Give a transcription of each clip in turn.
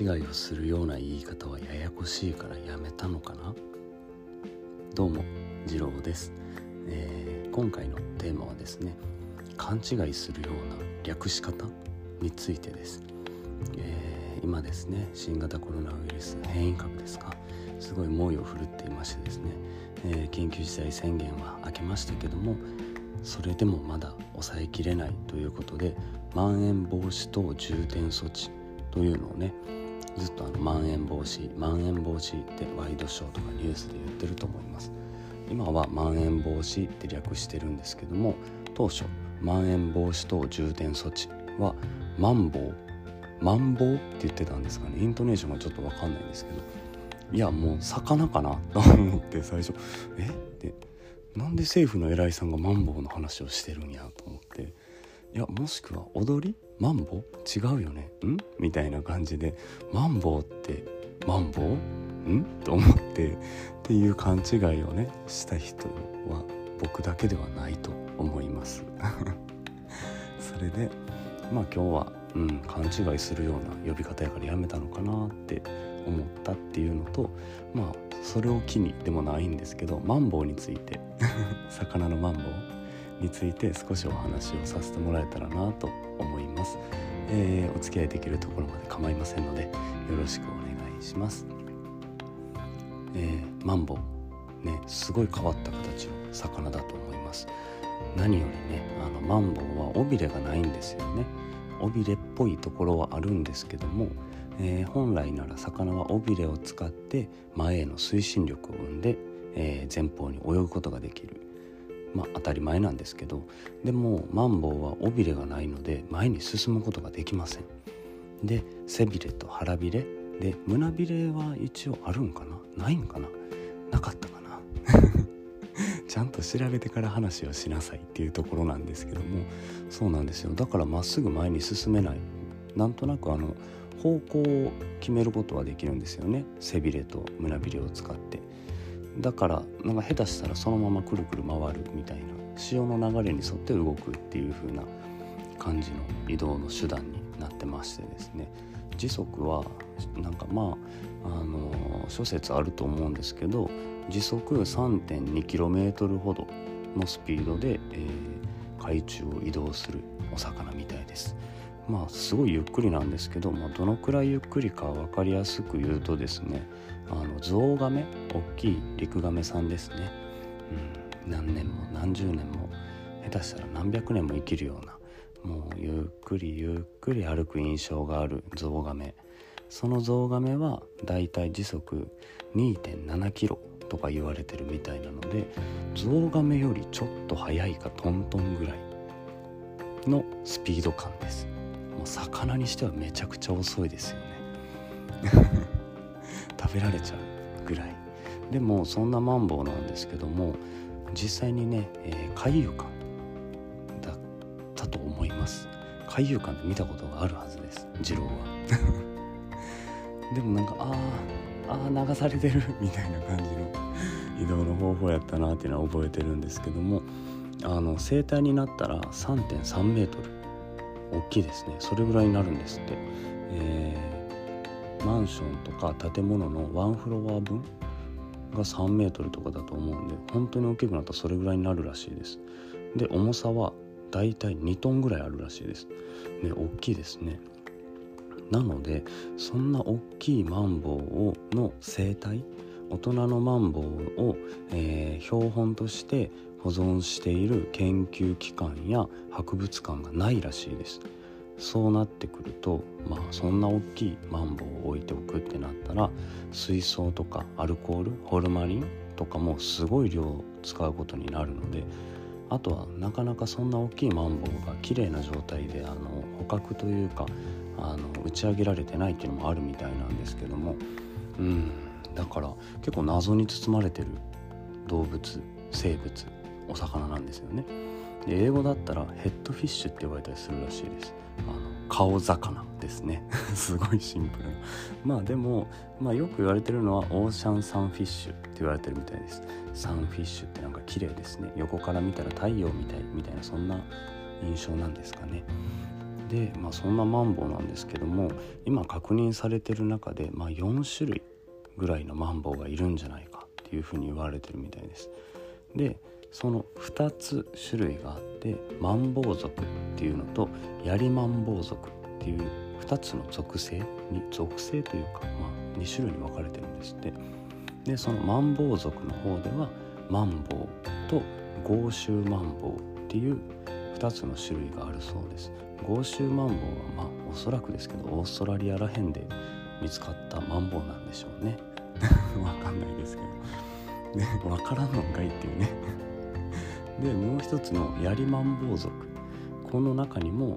違いをするような言い方はややこしいからやめたのかな？どうも次郎です、えー、今回のテーマはですね勘違いするような略し方についてです、えー、今ですね新型コロナウイルス変異株ですか？すごい猛威を振るっていましてですね、えー、緊急事態宣言は明けましたけどもそれでもまだ抑えきれないということでまん延防止等重点措置というのをねずっとあのまん延防止まん延防止ってワイドショーとかニュースで言ってると思います。今はまん延防止って略してるんですけども当初まん延防止等重点措置はマンボウマンボウって言ってたんですかね。イントネーションがちょっと分かんないんですけどいやもう魚かなと思って最初え？ってなんで政府の偉いさんがマンボウの話をしてるんやと思っていやもしくは踊り？マンボ？違うよね。ん？みたいな感じでマンボウってマンボウん？と思ってっていう勘違いをねした人は僕だけではないと思います。それでまあ今日は、うん、勘違いするような呼び方やからやめたのかなって思ったっていうのとまあそれを機にでもないんですけどマンボウについて 魚のマンボウについて少しお話をさせてもらえたらなと思います、えー、お付き合いできるところまで構いませんのでよろしくお願いします、えー、マンボ。ウねすごい変わった形の魚だと思います。何よりねあのマンボウは尾びれがないんですよね。尾びれっぽいところはあるんですけどもえー、本来なら魚は尾びれを使って前への推進力を生んで、えー、前方に泳ぐことができる。まあ当たり前なんですけどでもマンボウは尾びれがないので前に進むことができません。で背びれと腹びれ。で胸びれは一応あるんかな？ないんかな？なかったかな？ちゃんと調べてから話をしなさいっていうところなんですけどもそうなんですよ。だからまっすぐ前に進めない。なんとなくあの方向を決めることはできるんですよね。背びれと胸びれを使って。だからなんか下手したらそのままくるくる回るみたいな潮の流れに沿って動くっていう風な感じの移動の手段になってましてですね時速はなんかまああの諸説あると思うんですけど時速 3.2km ほどのスピードで、えー、海中を移動するお魚みたいです。まあすごいゆっくりなんですけど、まあ、どのくらいゆっくりか分かりやすく言うとですねあのゾウガメ大きいリクガメさんですね、うん、何年も何十年も下手したら何百年も生きるようなもうゆっくりゆっくり歩く印象があるゾウガメ。そのゾウガメはだいたい時速2.7キロとか言われてるみたいなのでゾウガメよりちょっと速いかトントンぐらいのスピード感です。もう魚にしてはめちゃくちゃ遅いですよね。食べられちゃうぐらい。でもそんなマンボウなんですけども実際にね、えー、海遊館だったと思います。海遊館で見たことがあるはずです次郎は。でもなんかあああ流されてるみたいな感じの移動の方法やったなっていうのは覚えてるんですけどもあの生体になったら3.3メートル大きいですね。それぐらいになるんですって、えー、マンションとか建物のワンフロア分が3メートルとかだと思うんで本当に大きくなったらそれぐらいになるらしいです。で重さはだいたい2トンぐらいあるらしいです。ね大きいですね。なのでそんな大きいマンボウをの生態大人のマンボウを、えー、標本として保存している研究機関や博物館がないらしいです。そうなってくるとまあそんな大きいマンボウを置いておくってなったら水槽とかアルコールホルマリンとかもすごい量使うことになるのであとはなかなかそんな大きいマンボウが綺麗な状態であの捕獲というかあの打ち上げられてないっていうのもあるみたいなんですけども。うん。だから結構謎に包まれてる動物生物お魚なんですよね。で英語だったらヘッドフィッシュって呼ばれたりするらしいです。あの顔魚ですね。すごいシンプルな。まあでも、まあ、よく言われてるのはオーシャンサンフィッシュって言われてるみたいです。サンフィッシュってなんか綺麗ですね。横から見たら太陽みたいみたいなそんな印象なんですかね。で、まあ、そんなマンボウなんですけども今確認されてる中で、まあ、4種類ぐらいのマンボウがいるんじゃないかっていうふうに言われてるみたいです。でその2つ種類があってマンボウ族っていうのとヤリマンボウ族っていう2つの属性に属性というか、まあ、2種類に分かれてるんですって。でそのマンボウ族の方ではマンボウと豪州マンボウっていう2つの種類があるそうです。豪州マンボウはまあおそらくですけどオーストラリアらへんで見つかったマンボウなんでしょうね。わかんないですけど。ねわからんのかいっていうね。でもう一つのヤリマンボウ族。この中にも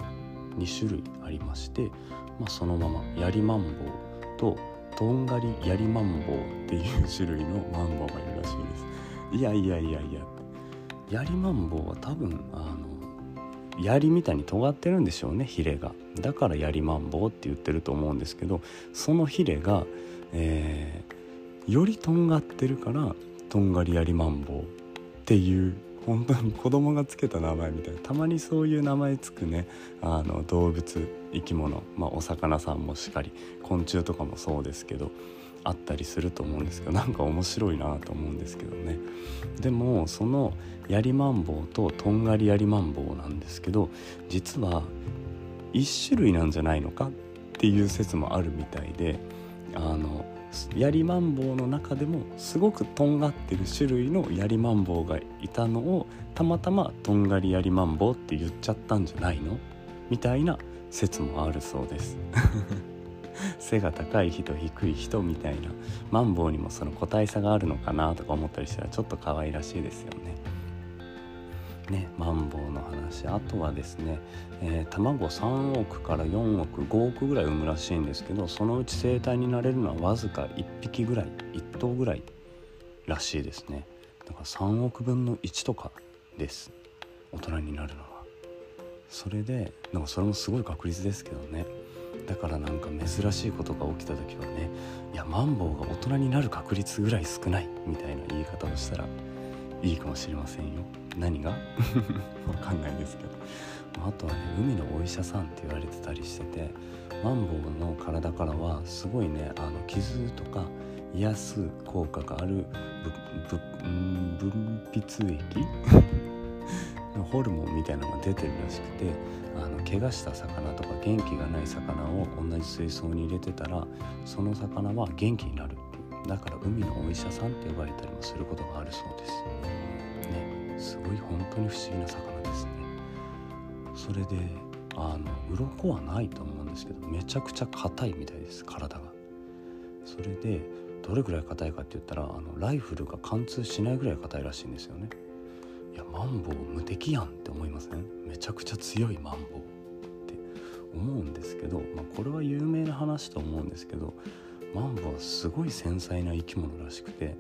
2種類ありまして、まあ、そのままヤリマンボウととんがりヤリマンボウっていう種類のマンボウがいるらしいです。いやいやいやいや。ヤリマンボウは多分あの槍みたいに尖ってるんでしょうねヒレが。だからヤリマンボウって言ってると思うんですけどそのヒレが、えー、よりとんがってるからとんがりヤリマンボウっていう本当に子供がつけた名前みたいな。たまにそういう名前つくね。あの動物生き物、まあ、お魚さんもしかり。昆虫とかもそうですけどあったりすると思うんですけどなんか面白いなと思うんですけどね。でもそのヤリマンボウととんがりヤリマンボウなんですけど実は1種類なんじゃないのかっていう説もあるみたいであのヤリマンボウの中でもすごくとんがってる種類のヤリマンボウがいたのをたまたまとんがりヤリマンボウって言っちゃったんじゃないの？みたいな説もあるそうです。背が高い人低い人みたいな。マンボウにもその個体差があるのかなとか思ったりしたらちょっと可愛らしいですよね。ね、マンボウの話。あとはですね、えー、卵3億から4億5億ぐらい産むらしいんですけどそのうち生体になれるのはわずか1匹ぐらい1頭ぐらいらしいですね。だから3億分の1とかです。大人になるのは。それでなんかそれもすごい確率ですけどね。だからなんか珍しいことが起きた時はねいやマンボウが大人になる確率ぐらい少ないみたいな言い方をしたらいいかもしれませんよ。何が？わかんないですけど。あとはね海のお医者さんって言われてたりしててマンボウの体からはすごいねあの傷とか癒す効果がある分泌液？ホルモンみたいなのが出てるらしくてあの怪我した魚とか元気がない魚を同じ水槽に入れてたらその魚は元気になる。だから海のお医者さんって呼ばれたりもすることがあるそうです。ねすごい本当に不思議な魚ですね。それであの鱗はないと思うんですけどめちゃくちゃ硬いみたいです体が。それでどれぐらい硬いかって言ったらあのライフルが貫通しないぐらい硬いらしいんですよね。いやマンボウ無敵やんって思いません？めちゃくちゃ強いマンボウって思うんですけど、まあ、これは有名な話と思うんですけどマンボはすごい繊細な生き物らしくて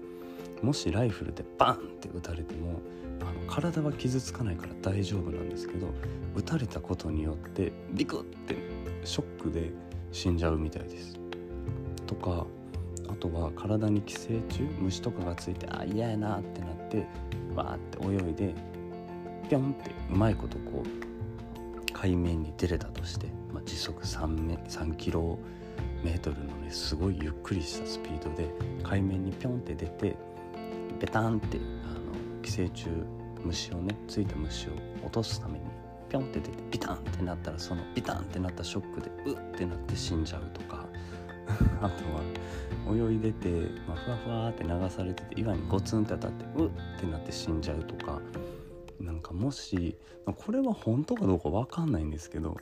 もしライフルでバンって撃たれてもあの体は傷つかないから大丈夫なんですけど撃たれたことによってビクってショックで死んじゃうみたいです。とかあとは体に寄生虫虫とかがついてあ嫌やなってなってわーって泳いでピョンってうまいことこう海面に出れたとして、まあ、時速 3, 3キロメートルのねすごいゆっくりしたスピードで海面にピョンって出てベタンってあの寄生虫虫をねついた虫を落とすためにピョンって出てビタンってなったらそのビタンってなったショックでうってなって死んじゃうとか。あとは泳いでて、まあ、ふわふわって流されてて岩にゴツンって当たってうってなって死んじゃうとか。なんかもしこれは本当かどうか分かんないんですけど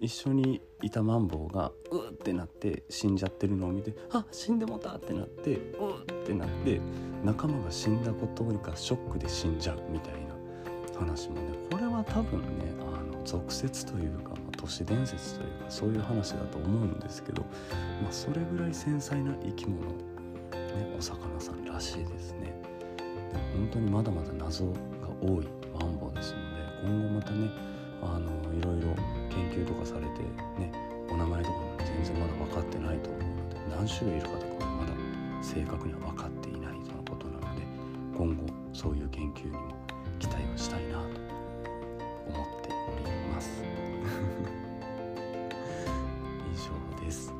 一緒にいたマンボウがうーってなって死んじゃってるのを見てあ死んでもたってなってうーってなって仲間が死んだことがショックで死んじゃうみたいな話もねこれは多分ねあの俗説というか、都市伝説というかそういう話だと思うんですけど、まあ、それぐらい繊細な生き物、ね、お魚さんらしいですね。本当にまだまだ謎が多いマンボウですので今後またねあのいろいろ研究とかされてねお名前とかも全然まだ分かってないと思うので何種類いるかとかまだ正確には分かっていないとのことなので今後そういう研究にも期待をしたいなと思っております。です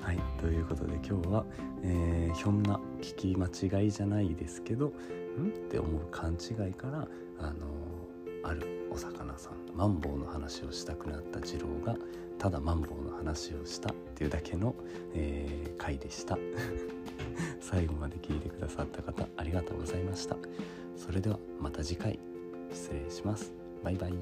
はいということで今日は、えー、ひょんな聞き間違いじゃないですけどん？って思う勘違いからあのあるお魚さん。マンボウの話をしたくなった次郎がただマンボウの話をしたっていうだけの、えー、回でした。最後まで聞いてくださった方ありがとうございました。それではまた次回。失礼します。バイバイ。